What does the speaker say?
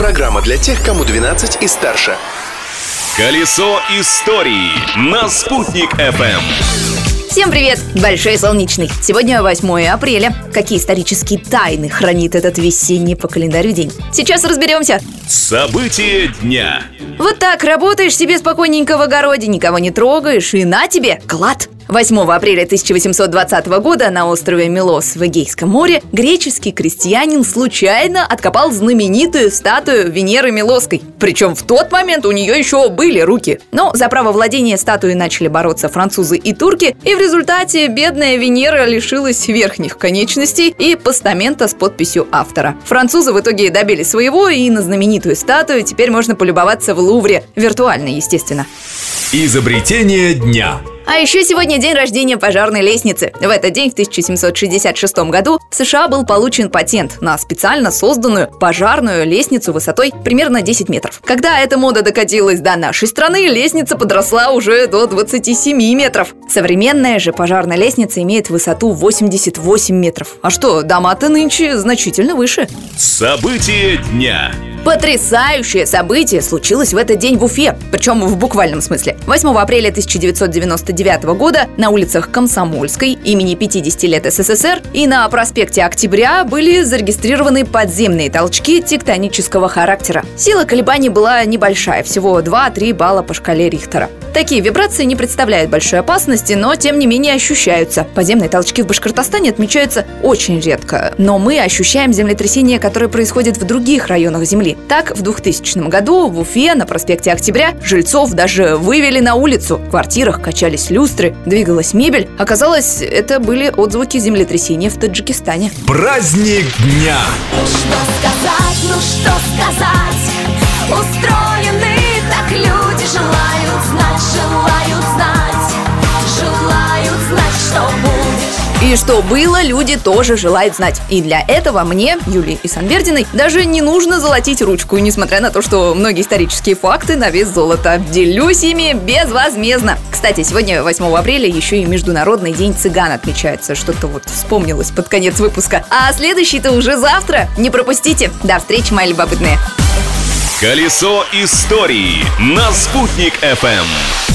Программа для тех, кому 12 и старше. Колесо истории на «Спутник FM. Всем привет! Большой солнечный. Сегодня 8 апреля. Какие исторические тайны хранит этот весенний по календарю день? Сейчас разберемся. События дня. Вот так работаешь себе спокойненько в огороде, никого не трогаешь, и на тебе клад. 8 апреля 1820 года на острове Милос в Эгейском море греческий крестьянин случайно откопал знаменитую статую Венеры Милосской. Причем в тот момент у нее еще были руки. Но за право владения статуей начали бороться французы и турки, и в результате бедная Венера лишилась верхних конечностей и постамента с подписью автора. Французы в итоге добились своего, и на знаменитую статую теперь можно полюбоваться в Лувре. Виртуально, естественно. Изобретение дня. А еще сегодня день рождения пожарной лестницы. В этот день, в 1766 году, в США был получен патент на специально созданную пожарную лестницу высотой примерно 10 метров. Когда эта мода докатилась до нашей страны, лестница подросла уже до 27 метров. Современная же пожарная лестница имеет высоту 88 метров. А что, дома-то нынче значительно выше. События дня. Потрясающее событие случилось в этот день в Уфе, причем в буквальном смысле. 8 апреля 1999 года на улицах Комсомольской имени 50 лет СССР и на проспекте Октября были зарегистрированы подземные толчки тектонического характера. Сила колебаний была небольшая, всего 2-3 балла по шкале Рихтера. Такие вибрации не представляют большой опасности, но тем не менее ощущаются. Подземные толчки в Башкортостане отмечаются очень редко, но мы ощущаем землетрясения, которые происходят в других районах Земли. Так, в 2000 году в Уфе на проспекте Октября жильцов даже вывели на улицу. В квартирах качались люстры, двигалась мебель. Оказалось, это были отзвуки землетрясения в Таджикистане. Праздник дня. Ну что сказать, ну что сказать Устроены так люди Желают знать, желают знать Желают знать, что будет И что было, люди тоже желают знать. И для этого мне, Юлии Исанбердиной, даже не нужно золотить ручку, несмотря на то, что многие исторические факты на вес золота. Делюсь ими безвозмездно. Кстати, сегодня, 8 апреля, еще и Международный день цыган отмечается. Что-то вот вспомнилось под конец выпуска. А следующий-то уже завтра. Не пропустите. До встречи, мои любопытные. Колесо истории на «Спутник FM.